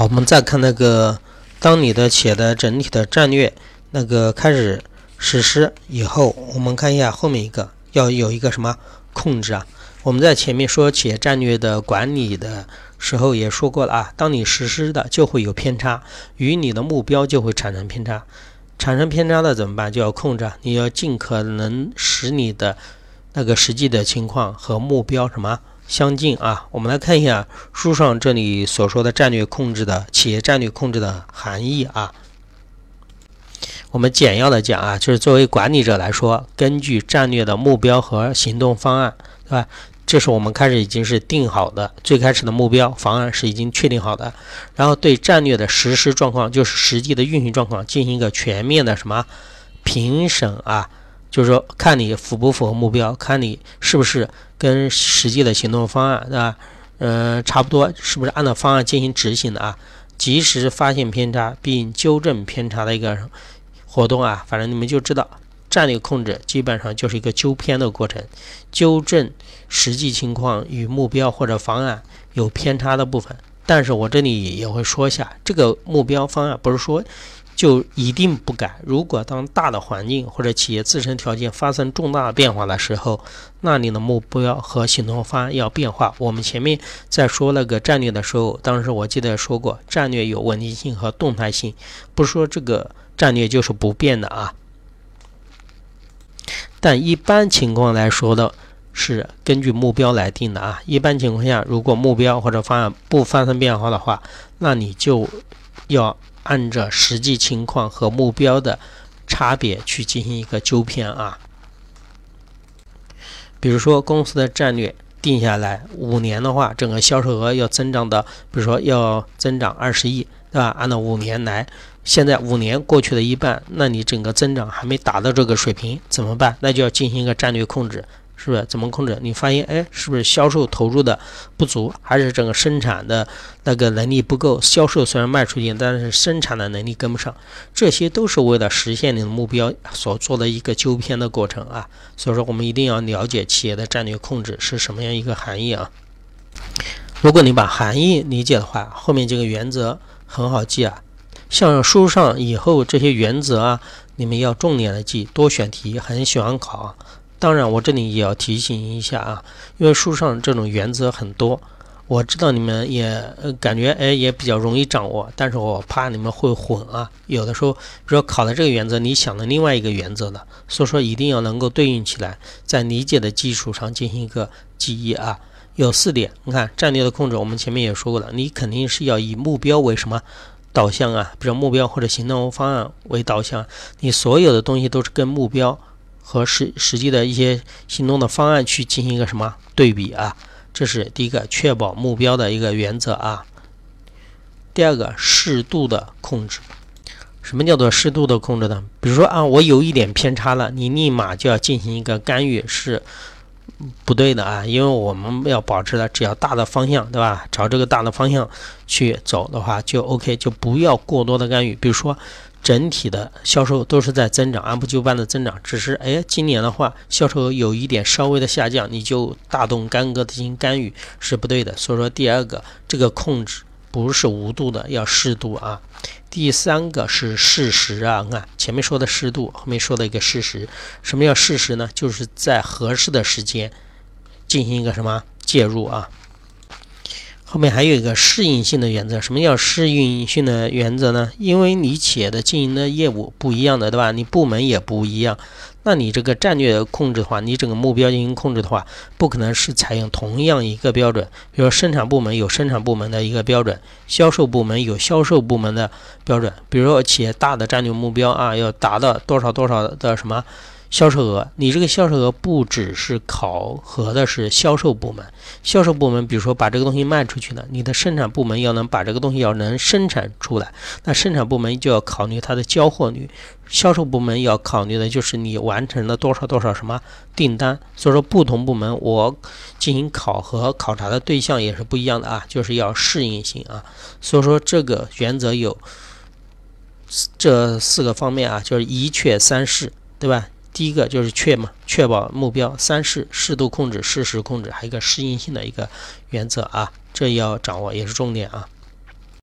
好，我们再看那个，当你的企业的整体的战略那个开始实施以后，我们看一下后面一个要有一个什么控制啊？我们在前面说企业战略的管理的时候也说过了啊，当你实施的就会有偏差，与你的目标就会产生偏差，产生偏差的怎么办？就要控制，你要尽可能使你的那个实际的情况和目标什么？相近啊，我们来看一下书上这里所说的战略控制的企业战略控制的含义啊。我们简要的讲啊，就是作为管理者来说，根据战略的目标和行动方案，对吧？这是我们开始已经是定好的，最开始的目标方案是已经确定好的，然后对战略的实施状况，就是实际的运行状况进行一个全面的什么评审啊。就是说，看你符不符合目标，看你是不是跟实际的行动方案，对吧？嗯，差不多，是不是按照方案进行执行的啊？及时发现偏差并纠正偏差的一个活动啊。反正你们就知道，战略控制基本上就是一个纠偏的过程，纠正实际情况与目标或者方案有偏差的部分。但是我这里也会说一下，这个目标方案不是说。就一定不改。如果当大的环境或者企业自身条件发生重大变化的时候，那你的目标和行动方案要变化。我们前面在说那个战略的时候，当时我记得说过，战略有稳定性和动态性，不是说这个战略就是不变的啊。但一般情况来说的是根据目标来定的啊。一般情况下，如果目标或者方案不发生变化的话，那你就要。按照实际情况和目标的差别去进行一个纠偏啊。比如说公司的战略定下来，五年的话，整个销售额要增长的，比如说要增长二十亿，对吧？按照五年来，现在五年过去了一半，那你整个增长还没达到这个水平，怎么办？那就要进行一个战略控制。是不是怎么控制？你发现哎，是不是销售投入的不足，还是整个生产的那个能力不够？销售虽然卖出去，但是生产的能力跟不上，这些都是为了实现你的目标所做的一个纠偏的过程啊。所以说，我们一定要了解企业的战略控制是什么样一个含义啊。如果你把含义理解的话，后面这个原则很好记啊。像书上以后这些原则啊，你们要重点的记，多选题，很喜欢考。当然，我这里也要提醒一下啊，因为书上这种原则很多，我知道你们也感觉哎也比较容易掌握，但是我怕你们会混啊。有的时候，比如说考了这个原则，你想的另外一个原则的，所以说一定要能够对应起来，在理解的基础上进行一个记忆啊。有四点，你看战略的控制，我们前面也说过了，你肯定是要以目标为什么导向啊，比如目标或者行动方案为导向，你所有的东西都是跟目标。和实实际的一些行动的方案去进行一个什么对比啊？这是第一个确保目标的一个原则啊。第二个适度的控制，什么叫做适度的控制呢？比如说啊，我有一点偏差了，你立马就要进行一个干预是不对的啊，因为我们要保持的只要大的方向，对吧？朝这个大的方向去走的话就 OK，就不要过多的干预，比如说。整体的销售都是在增长，按部就班的增长。只是哎，今年的话，销售有一点稍微的下降，你就大动干戈进行干预是不对的。所以说，第二个，这个控制不是无度的，要适度啊。第三个是事实啊，你看前面说的适度，后面说的一个事实。什么叫事实呢？就是在合适的时间进行一个什么介入啊。后面还有一个适应性的原则，什么叫适应性的原则呢？因为你企业的经营的业务不一样的，对吧？你部门也不一样，那你这个战略控制的话，你整个目标进行控制的话，不可能是采用同样一个标准。比如说生产部门有生产部门的一个标准，销售部门有销售部门的标准。比如说企业大的战略目标啊，要达到多少多少的什么？销售额，你这个销售额不只是考核的是销售部门，销售部门比如说把这个东西卖出去了，你的生产部门要能把这个东西要能生产出来，那生产部门就要考虑它的交货率，销售部门要考虑的就是你完成了多少多少什么订单。所以说不同部门我进行考核考察的对象也是不一样的啊，就是要适应性啊。所以说这个原则有这四个方面啊，就是一确三适，对吧？第一个就是确嘛，确保目标；三是适度控制、适时控制，还有一个适应性的一个原则啊，这要掌握也是重点啊。